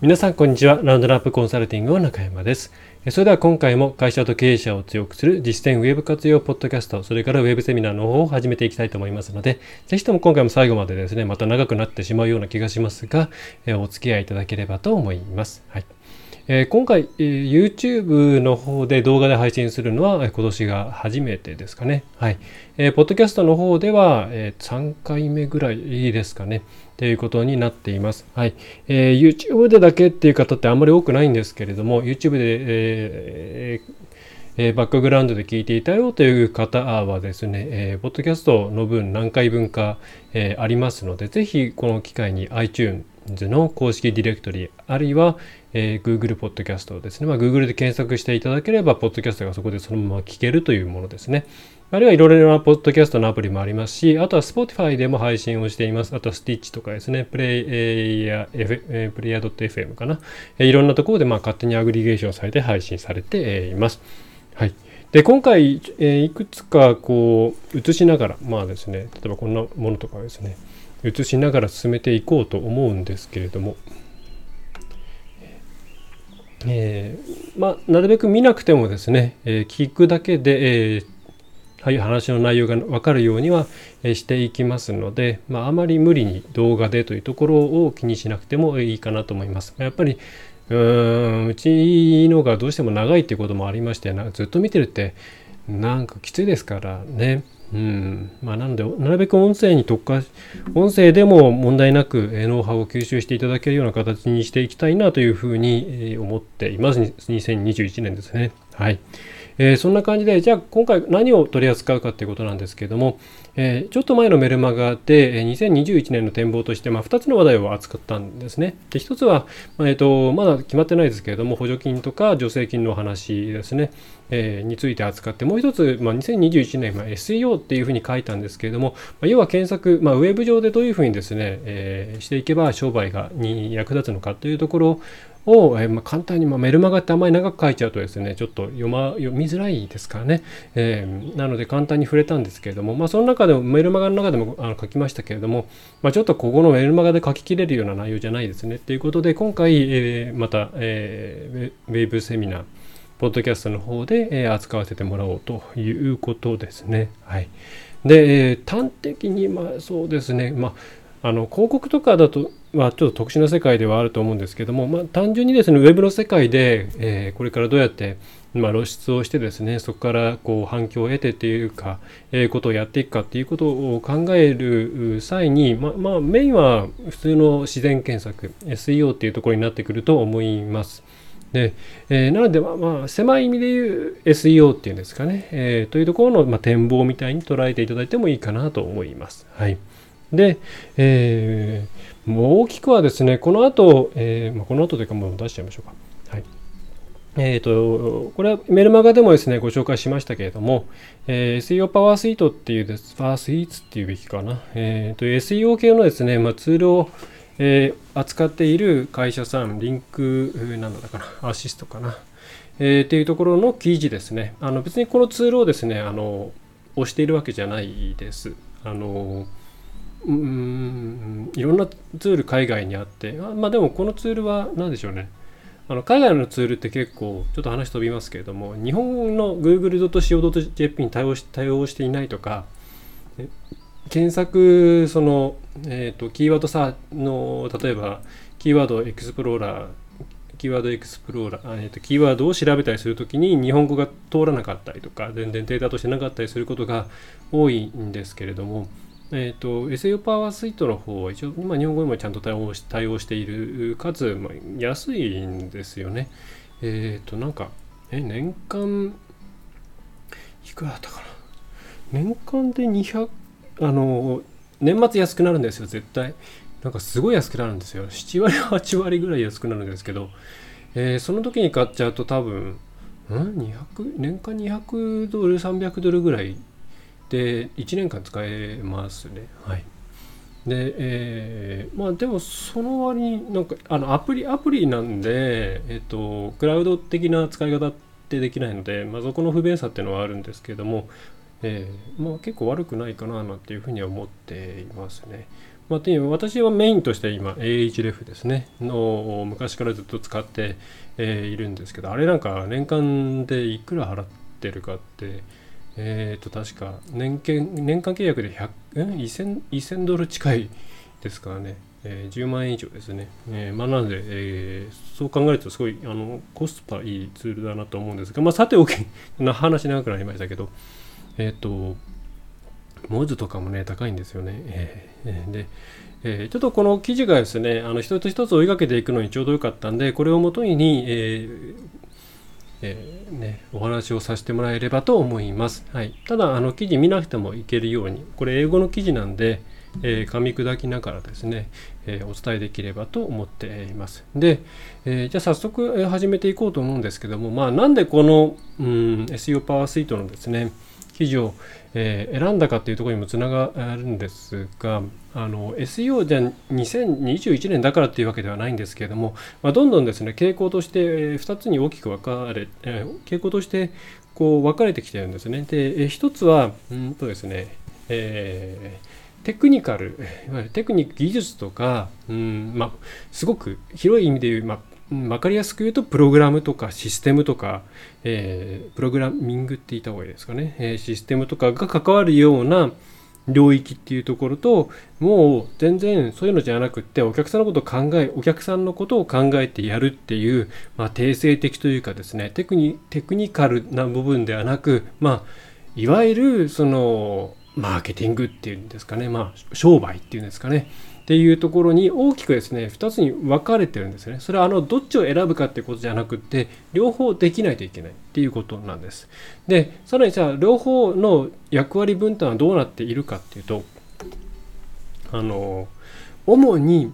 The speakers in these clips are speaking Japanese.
皆さんこんにちは。ラウンドラップコンサルティングの中山です。それでは今回も会社と経営者を強くする実践ウェブ活用ポッドキャスト、それからウェブセミナーの方を始めていきたいと思いますので、ぜひとも今回も最後までですね、また長くなってしまうような気がしますが、お付き合いいただければと思います。はい。え、今回、え、YouTube の方で動画で配信するのは、今年が初めてですかね。はい。えー、ポッドキャストの方では、え、3回目ぐらいですかね。ということになっています。はい。えー、YouTube でだけっていう方ってあんまり多くないんですけれども、YouTube で、えーえー、バックグラウンドで聞いていたよという方はですね、えー、ポッドキャストの分何回分か、えー、ありますので、ぜひこの機会に iTunes の公式ディレクトリ、あるいは、えー、Google Podcast ですね。まあ、Google で検索していただければ、ポッドキャストがそこでそのまま聞けるというものですね。あるいはいろいろなポッドキャストのアプリもありますし、あとは Spotify でも配信をしています。あとは Stitch とかですね、プレイヤー、F、プレイヤー .fm かな。いろんなところでまあ勝手にアグリゲーションされて配信されています。はい。で、今回、え、いくつかこう、映しながら、まあですね、例えばこんなものとかですね、映しながら進めていこうと思うんですけれども、えー、まあ、なるべく見なくてもですね、えー、聞くだけで、えーはい、話の内容が分かるようにはしていきますので、まあ、あまり無理に動画でというところを気にしなくてもいいかなと思います。やっぱりうーんうちのがどうしても長いっていうこともありましてなずっと見てるってなんかきついですからね。うん。まあ、なので、なるべく音声に特化し、音声でも問題なくノウハウを吸収していただけるような形にしていきたいなというふうに思っています。2021年ですね。はい。えー、そんな感じで、じゃあ今回何を取り扱うかということなんですけれども、えー、ちょっと前のメルマガで、2021年の展望として、まあ、2つの話題を扱ったんですね。で1つは、まあ、えーと、まだ決まってないですけれども、補助金とか助成金の話ですね、えー、について扱って、もう1つ、まあ、2021年、まあ、SEO っていうふうに書いたんですけれども、まあ、要は検索、まあ、ウェブ上でどういうふうにですね、えー、していけば商売がに役立つのかというところを、えー、まあ、簡単に、まあ、メルマガってあんまり長く書いちゃうとですね、ちょっと読,、ま、読みづらいですからね、えー、なので簡単に触れたんですけれども、まあ、その中でもメルマガの中でもあの書きましたけれども、まあ、ちょっとここのメルマガで書ききれるような内容じゃないですねということで今回、えー、また、えー、ウェブセミナーポッドキャストの方で、え、扱わせてもらおうということですね。はい。で、え、端的に、まあそうですね、まあ、あの広告とかだとまあ、ちょっと特殊な世界ではあると思うんですけども、まあ、単純にですねウェブの世界で、えー、これからどうやって、まあ、露出をしてですねそこからこう反響を得てっていうか、えー、ことをやっていくかっていうことを考える際に、ままあ、メインは普通の自然検索 SEO っていうところになってくると思います。でえー、なので、まあ、まあ、狭い意味で言う SEO っていうんですかね、えー、というところの、まあ、展望みたいに捉えていただいてもいいかなと思います。はい。で、えー、もう大きくはですね、この後、えーま、この後というかもう出しちゃいましょうか。はい。えっ、ー、と、これはメルマガでもですね、ご紹介しましたけれども、えー、SEO パワースイートっていうです、パワースイーツっていうべきかな。えっ、ー、と、SEO 系のですね、まあ、ツールを、えー、扱っている会社さん、リンク、なんだかな、アシストかな。えー、っていうところの記事ですね。あの別にこのツールをですね、あの、押しているわけじゃないです。あの、うんいろんなツール海外にあってあまあでもこのツールは何でしょうねあの海外のツールって結構ちょっと話飛びますけれども日本の google.co.jp に対応し対応していないとか検索その、えーと、キーワードさの例えばキーワードエクスプローラーキーワードエクスプローラー、えーとキーワードを調べたりするときに日本語が通らなかったりとか全然データとしてなかったりすることが多いんですけれどもえっ、ー、と、SEO パワースイートの方は一応、今日本語にもちゃんと対応し対応している、かつ、まあ、安いんですよね。えっ、ー、と、なんか、え、年間、いくらだったかな？年間で200、あの、年末安くなるんですよ、絶対。なんかすごい安くなるんですよ。7割、8割ぐらい安くなるんですけど、えー、その時に買っちゃうと多分、ん ?200、年間200ドル、300ドルぐらいで1年間使えますね。はい。でえー、まあでもその割になんかあのアプリアプリなんでえっ、とクラウド的な使い方ってできないので、まあ、そこの不便さっていうのはあるんですけれどもえー、まあ、結構悪くないかななんていうふうには思っていますね。まあ、いう私はメインとして今 AHREF ですね。の昔からずっと使って、えー、いるんですけどあれなんか年間でいくら払ってるかってえっ、ー、と確か年年間契約で100 1000, ドル近いですからね、えー、10万円以上ですね。えー、まあ、なので、えー、そう考えるとすごいあのコスパいいツールだなと思うんですが、まあ、さておきな話長くなりましたけど、えっ、と、文字とかもね、高いんですよね。えー、で、えー、ちょっとこの記事がですね、あの一つ一つ追いかけていくのにちょうどよかったんで、これをもとに、えーえー、ね、お話をさせてもらえればと思います。はい、ただあの記事見なくてもいけるようにこれ英語の記事なんで、えー、噛み砕きながらですね、えー、お伝えできればと思っています。で、えー、じゃあ早速、始めていこうと思うんですけども、まあ、なんでこの、うん、SEO パワースイートのですね記事を、え選んだかっていうところにもつながるんですがあの SEO じゃ2021年だからっていうわけではないんですけれども、まあ、どんどんですね傾向として2つに大きく分かれ、え傾向としてこう分かれてきてるんですね。で、え1つはうんとですね、えーテクニカル、いわゆるテクニック、技術とか、うんまあ、すごく広い意味で言う、まあ、分かりやすく言うと、プログラムとかシステムとか、えー、プログラミングって言った方がいいですかね、えー、システムとかが関わるような領域っていうところと、もう全然そういうのじゃなくって、お客さんのことを考え、お客さんのことを考えてやるっていう、まあ、定性的というかですね、テクニテクニカルな部分ではなく、まあ、いわゆるそのマーケティングっていうんですかね、まあ、商売っていうんですかね、っていうところに大きくですね、2つに分かれてるんですね。それはあのどっちを選ぶかってことじゃなくって、両方できないといけないっていうことなんです。で、さらにじゃあ、両方の役割分担はどうなっているかっていうと、あの、主に、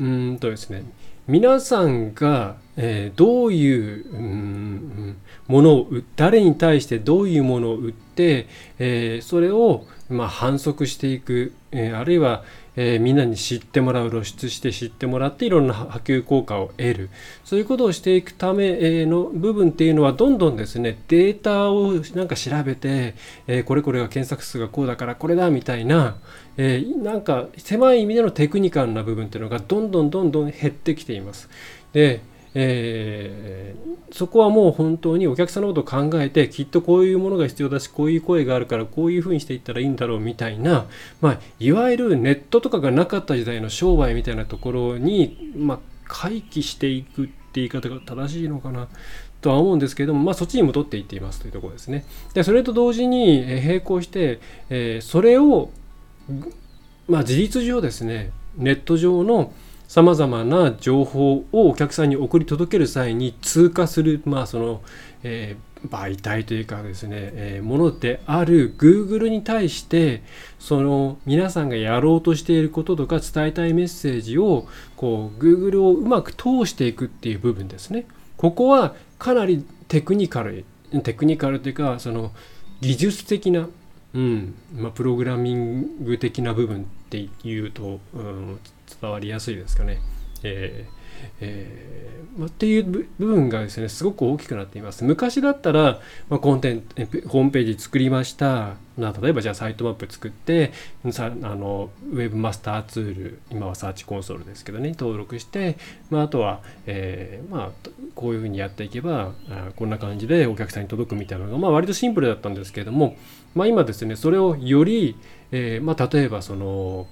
うんとですね、皆さんが、えー、どういう、うん、ものを誰に対してどういうものを売って、えー、それを、まあ、反則していく、えー、あるいは、えー、みんなに知ってもらう露出して知ってもらっていろんな波及効果を得るそういうことをしていくための部分っていうのはどんどんですねデータをなんか調べて、えー、これこれが検索数がこうだからこれだみたいな、えー、なんか狭い意味でのテクニカルな部分っていうのがどんどんどんどん減ってきています。でえー、そこはもう本当にお客さんのことを考えてきっとこういうものが必要だしこういう声があるからこういうふうにしていったらいいんだろうみたいな、まあ、いわゆるネットとかがなかった時代の商売みたいなところに、まあ、回帰していくって言い方が正しいのかなとは思うんですけれども、まあ、そっちに戻っていっていますというところですね。でそれと同時に並行して、えー、それを、まあ、事実上ですねネット上のさまざまな情報をお客さんに送り届ける際に通過する、まあそのえー、媒体というかですね、えー、ものである Google に対してその皆さんがやろうとしていることとか伝えたいメッセージをこう Google をうまく通していくっていう部分ですね。ここはかなりテクニカルテクニカルというかその技術的な、うんまあ、プログラミング的な部分っていうと、うん、伝わりやすいですかね。えーえーっていう部分がですねすごく大きくなっています。昔だったら、まあ、コンテンツホームページ作りました、ま、例えばじゃあサイトマップ作ってさあのウェブマスターツール今はサーチコンソールですけどね登録して、まあ、あとは、えー、まあ、こういうふうにやっていけばあこんな感じでお客さんに届くみたいなのが、まあ、割とシンプルだったんですけれども、まあ、今ですねそれをより、えーまあ、例えばその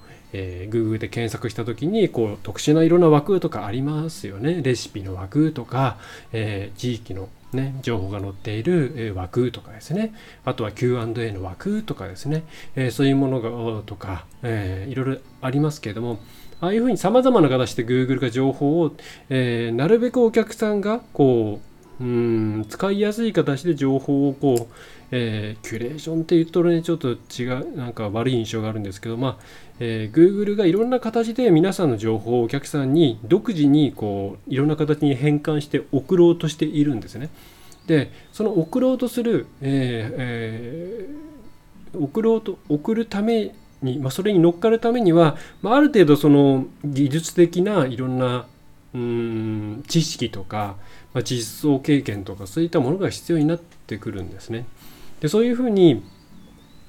ー、Google で検索した時にこう特殊な色の枠とかありますよね。レシピの枠とか、えー、地域の、ね、情報が載っている枠とかですね。あとは Q&A の枠とかですね、えー、そういうものがとか、えー、いろいろありますけれどもああいうふうにさまざまな形で Google が情報を、えー、なるべくお客さんがこううん使いやすい形で情報をこうえー、キュレーションって言うとね、ちょっと違う、なんか悪い印象があるんですけど、まあ、えー、Google がいろんな形で皆さんの情報をお客さんに独自にこういろんな形に変換して送ろうとしているんですね。で、その送ろうとする、えーえー、送ろうと、送るために、まあ、それに乗っかるためには、まあ、ある程度その技術的ないろんなうん知識とか、まあ、実装経験とかそういったものが必要になってくるんですね。でそういうふうに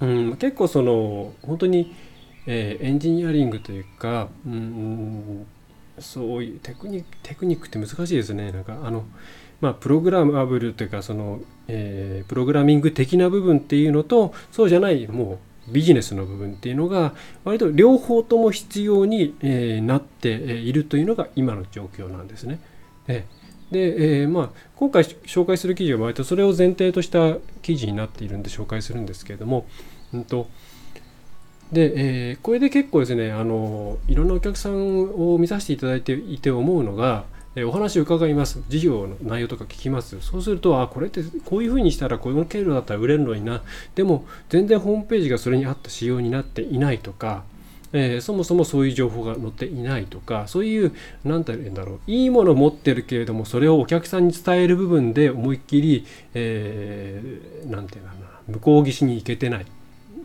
うん、結構その本当に、えー、エンジニアリングというか、うん、そういうテクニテクニックって難しいですねなんかあのまあ、プログラマブルというかその、えー、プログラミング的な部分っていうのとそうじゃないもうビジネスの部分っていうのが割と両方とも必要に、えー、なっているというのが今の状況なんですね。でで、えー、まあ、今回紹介する記事は割とそれを前提とした記事になっているんで紹介するんですけれども、うんとで、えー、これで結構ですねあのいろんなお客さんを見させていただいていて思うのがえお話を伺います。事業の内容とか聞きます。そうすると、あ、これってこういうふうにしたらこの経路だったら売れるのにな。でも、全然ホームページがそれに合った仕様になっていないとか、えー、そもそもそういう情報が載っていないとか、そういう、なんて言うんだろう、いいもの持ってるけれども、それをお客さんに伝える部分で思いっきり、えー、て言うんだろうな、向こう岸に行けてない。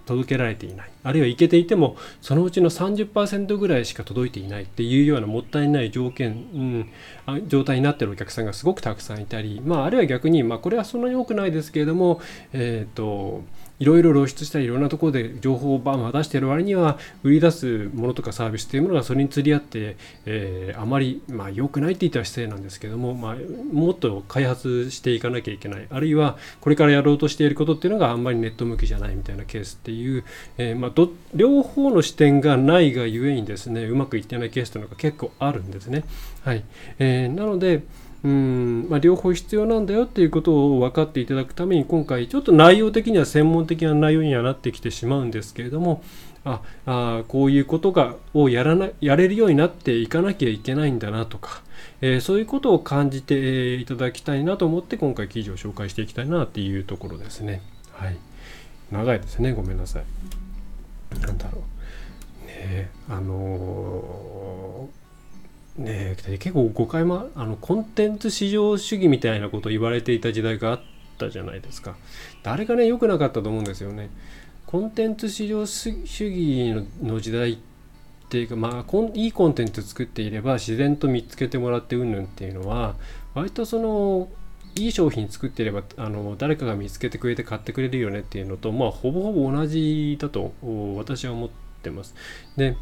届けられていないあるいは行けていてもそのうちの30%ぐらいしか届いていないっていうようなもったいない条件、うん、状態になってるお客さんがすごくたくさんいたり、まあ、あるいは逆に、まあ、これはそんなに多くないですけれども、えーといろいろ露出したりいろんなところで情報をバンバン出している割には売り出すものとかサービスというものがそれに釣り合って、えー、あまり、まあ、良くないって言ったら失礼なんですけども、まあ、もっと開発していかなきゃいけないあるいはこれからやろうとしていることっていうのがあんまりネット向きじゃないみたいなケースっていう、えー、まあ、ど両方の視点がないがゆえにですねうまくいってないケースというのが結構あるんですね。はいえー、なのでうんまあ、両方必要なんだよっていうことを分かっていただくために今回ちょっと内容的には専門的な内容にはなってきてしまうんですけれどもああこういうことがをやらなやれるようになっていかなきゃいけないんだなとか、えー、そういうことを感じていただきたいなと思って今回記事を紹介していきたいなっていうところですね。はい、長いですねごめんなさい。なんだろう。ねあのーね結構誤解もあのコンテンツ至上主義みたいなことを言われていた時代があったじゃないですか。誰がね良くなかったと思うんですよね。コンテンツ至上主義の時代っていうかまあいいコンテンツ作っていれば自然と見つけてもらってうんぬんっていうのは割とそのいい商品作っていればあの誰かが見つけてくれて買ってくれるよねっていうのとまあほぼほぼ同じだと私は思ってます。で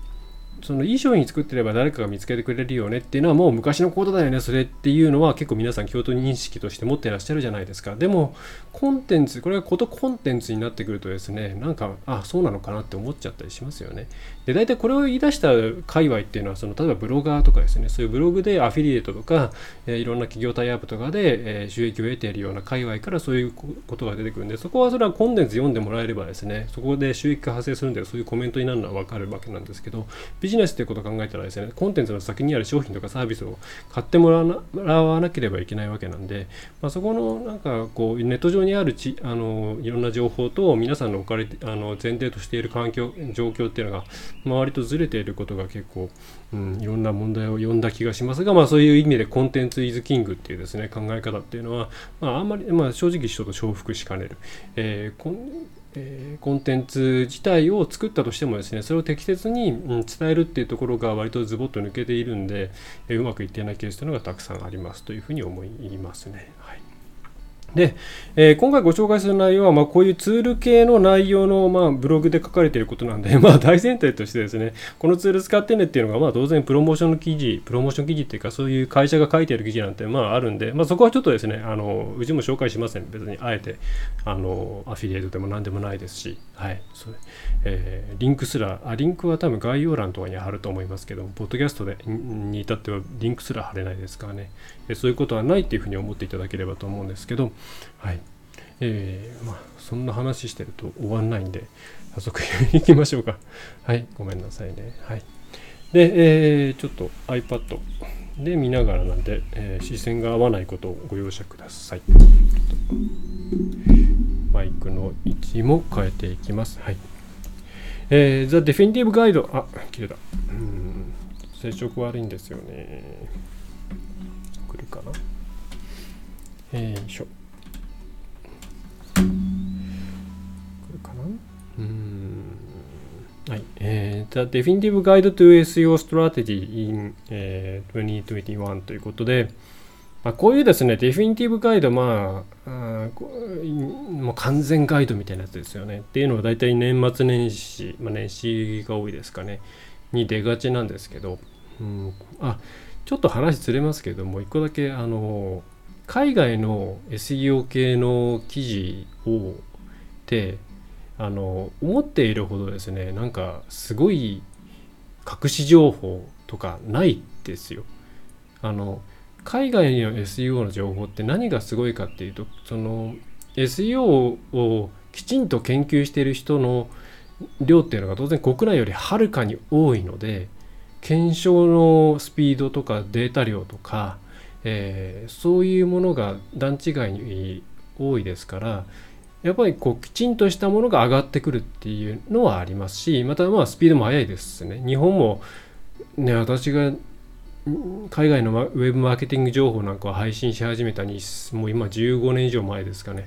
そのいい商品作ってれば誰かが見つけてくれるよねっていうのはもう昔のことだよね。それっていうのは結構皆さん共通認識として持ってらっしゃるじゃないですか。でもコンテンツこれがことコンテンツになってくるとですねなんかあそうなのかなって思っちゃったりしますよね。で大体これを言い出した界隈っていうのはその例えばブロガーとかですねそういうブログでアフィリエイトとか、えー、いろんな企業タイアップとかで、えー、収益を得ているような界隈からそういうことが出てくるんでそこはそれはコンテンツ読んでもらえればですねそこで収益が発生するんでそういうコメントになるのは分かるわけなんですけどビジネスっていうことを考えたらですねコンテンツの先にある商品とかサービスを買ってもらわなければいけないわけなんで、まあ、そこのなんかこうネット上にあるちあのいろんな情報と皆さんの置かれてあの前提としている環境状況っていうのが、まあ、割とずれていることが結構、うん、いろんな問題を呼んだ気がしますが、まあ、そういう意味でコンテンツイズキングっていうですね考え方っていうのは、まあ、あんまり、まあ、正直人と重複しかねる。えーえー、コンテンツ自体を作ったとしてもですねそれを適切に、うん、伝えるっていうところが割とズボッと抜けているんで、えー、うまくいっていないケースというのがたくさんありますというふうに思いますね。で、えー、今回ご紹介する内容は、まあ、こういうツール系の内容の、まあ、ブログで書かれていることなんで、まあ、大前提としてですね、このツール使ってねっていうのが、まあ、当然プロモーションの記事、プロモーション記事っていうか、そういう会社が書いている記事なんて、まあ、あるんで、まあ、そこはちょっとですね、あのうちも紹介しません。別に、あえて、あのアフィリエイトでも何でもないですし、はい。それえー、リンクすらあ、リンクは多分概要欄とかに貼ると思いますけど、ポッドキャストでに至ってはリンクすら貼れないですからね、えそういうことはないっていうふうに思っていただければと思うんですけど、はい。えー、まあ、そんな話してると終わんないんで、早速行きましょうか。はい、ごめんなさいね。はい。で、えー、ちょっと iPad で見ながらなんで、えー、視線が合わないことをご容赦ください。マイクの位置も変えていきます。はい。えー、The Definitive Guide、あ、切れた。うん、接触悪いんですよね。来るかな？えー、よいしょ。はい。えー、The Definitive Guide to SEO Strategy in、えー、2021ということで、まあ、こういうですね、デフィニティブガイド、まあ、あもう完全ガイドみたいなやつですよね。っていうのは大体年末年始、まあ、年始が多いですかね、に出がちなんですけど、うん、あちょっと話ずれますけども、一個だけ、あの、海外の SEO 系の記事を、て、あの、思っているほどですね、なんかすごい隠し情報とかないですよ。あの、海外の SEO の情報って何がすごいかっていうとその SEO をきちんと研究している人の量っていうのが当然国内よりはるかに多いので検証のスピードとかデータ量とか、えー、そういうものが段違いに多いですからやっぱりこうきちんとしたものが上がってくるっていうのはありますしまたまあスピードも速いですね。日本もね私が海外のウェブマーケティング情報なんかを配信し始めたにもう今15年以上前ですかね。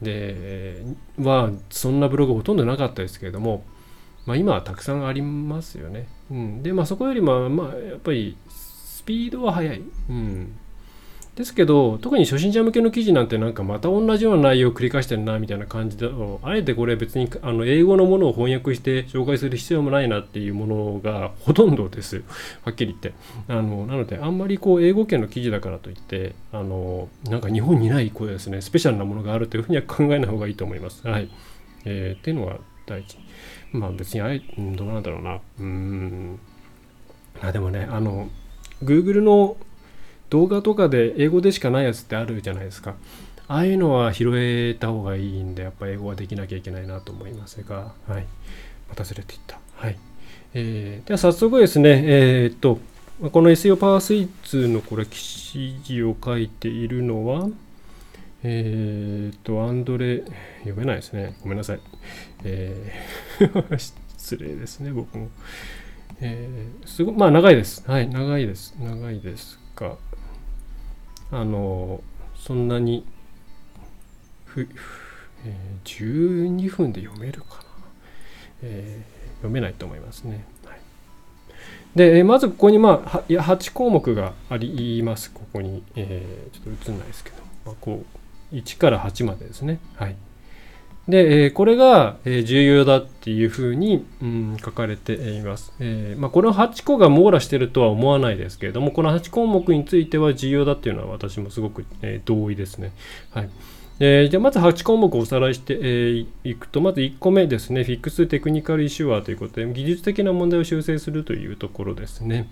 ではそんなブログほとんどなかったですけれども、まあ、今はたくさんありますよね、うん、でまあそこよりもまあやっぱりスピードは速い、うん、ですけど特に初心者向けの記事なんてなんかまた同じような内容を繰り返してるなみたいな感じだとあえてこれ別にあの英語のものを翻訳して紹介する必要もないなっていうものがほとんどです。はっきり言って。あのなのであんまりこう英語圏の記事だからといってあのなんか日本にないこうですね。スペシャルなものがあるというふうには考えない方がいいと思います。はい、えー、っていうのが第一。まあ別にあえどうなんだろうな。うん。あでもねあの Google の動画とかで英語でしかないやつってあるじゃないですか。ああいうのは拾えた方がいいんで、やっぱ英語はできなきゃいけないなと思いますが、はい。またずれていった。はい。えー、では早速ですね、えー、っと、この SEO パワースイーツのこれ記事を書いているのは、えー、っと、アンドレ、読めないですね。ごめんなさい。えー、失礼ですね、僕も。えー、すごまあ長いです。はい、長いです。長いですが、あのそんなにふ、えー、12分で読めるかな、えー、読めないと思いますね。はい、で、まずここに、まあ、8項目があります。ここに、えー、ちょっと映んないですけど、まあ、こう1から8までですね。はい。で、えこれが、え重要だっていうふうに、うん、書かれています。え、まあ、この8個が網羅してるとは思わないですけれども、この8項目については重要だっていうのは私もすごく、え同意ですね。はい。えー、じゃあまず8項目をおさらいして、えー、くと、まず1個目ですね、フィックステクニカルイシュアということで、技術的な問題を修正するというところですね。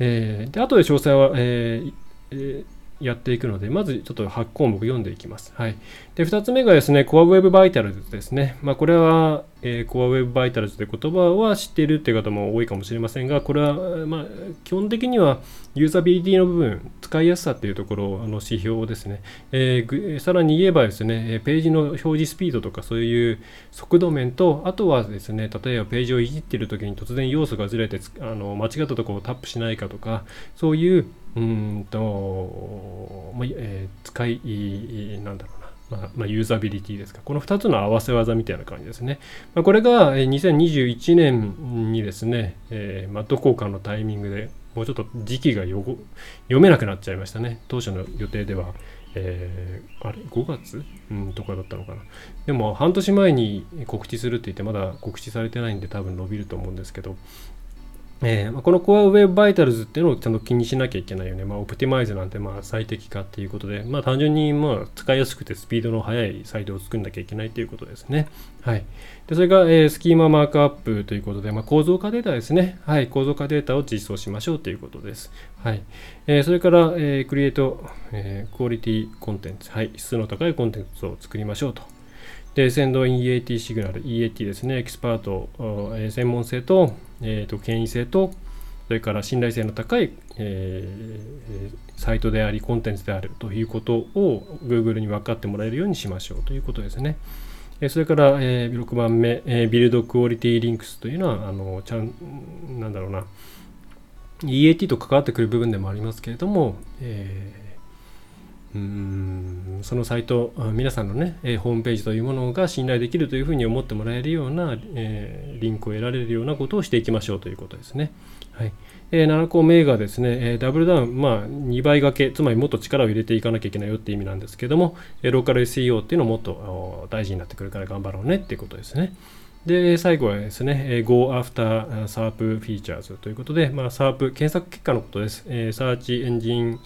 えー、で後で詳細は、ええーやっていくので、まずちょっと8項目読んでいきます。はい。で、2つ目がですね、Core Web Vitals ですね。まあ、これは、えー、Core Web Vitals という言葉は知っているという方も多いかもしれませんが、これは、まあ、基本的にはユーザビリティの部分、使いやすさっていうところあの指標ですね。えー、さらに言えばですね、ページの表示スピードとかそういう速度面と、あとはですね、例えばページをいじっている時に突然要素がずれてあの間違ったところをタップしないかとか、そういううんと、まあえー、使い、なんだろうな、まあ、まあ、ユーザビリティですか。この2つの合わせ技みたいな感じですね。まあ、これが2021年にですね、えー、まあ、どこかのタイミングでもうちょっと時期が読めなくなっちゃいましたね。当初の予定では、えー、あれ ?5 月、うん、とかだったのかな。でも半年前に告知するって言ってまだ告知されてないんで多分伸びると思うんですけど、えー、この Core Web Vitals っていうのをちゃんと気にしなきゃいけないよね。まあ、 optimize なんてまあ最適化っていうことで、まあ、単純にまあ使いやすくてスピードの速いサイトを作んなきゃいけないということですね。はい。で、それが、えー、 schema markup ということで、まあ、構造化データですね。はい。構造化データを実装しましょうということです。はい。えー、それから、えー、 create、えー、 quality content。はい。質の高いコンテンツを作りましょうと。で、 send EAT signal、EAT ですね、エキスパート、えー、専門性と、えーと、権威性と、それから信頼性の高い、えー、サイトであり、コンテンツであるということを Google に分かってもらえるようにしましょうということですね。それから、えー、6番目、えー、ビルドクオリティリンクスというのは、あのちゃんなんだろうな、EAT と関わってくる部分でもありますけれども、えーうんそのサイト皆さんのね、え、ホームページというものが信頼できるというふうに思ってもらえるような、えー、リンクを得られるようなことをしていきましょうということですね。はいえー、7個目がですね、え、ダブルダウン、まあ、2倍掛け、つまりもっと力を入れていかなきゃいけないよって意味なんですけども、え、ローカル SEO っていうのもっと大事になってくるから頑張ろうねっていうことですね。で、最後はですね、Go After SERP Features ということで、まあ、SERP、検索結果のことです。えー、サーチエンジン、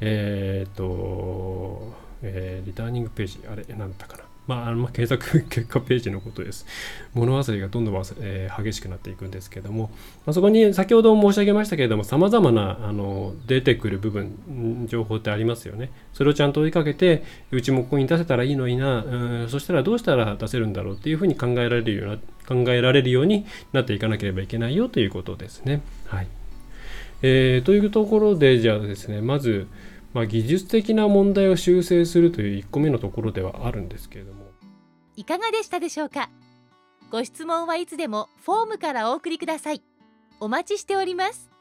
えっ、と、えー、リターニングページ、あれ、なんだったかな。まあ、あの検索 結果ページのことです。物忘れがどんどん、えー、激しくなっていくんですけども、まあ、そこに先ほど申し上げましたけれども、さまざまなあの出てくる部分、情報ってありますよね。それをちゃんと追いかけて、うちもここに出せたらいいのにな、うん、そしたらどうしたら出せるんだろうっていうふうに考えられるような、考えられるようになっていかなければいけないよということですね。はい。えー、というところで、じゃあですね、まず、まあ、技術的な問題を修正するという1個目のところではあるんですけれども。いかがでしたでしょうか？ご質問はいつでもフォームからお送りください。お待ちしております。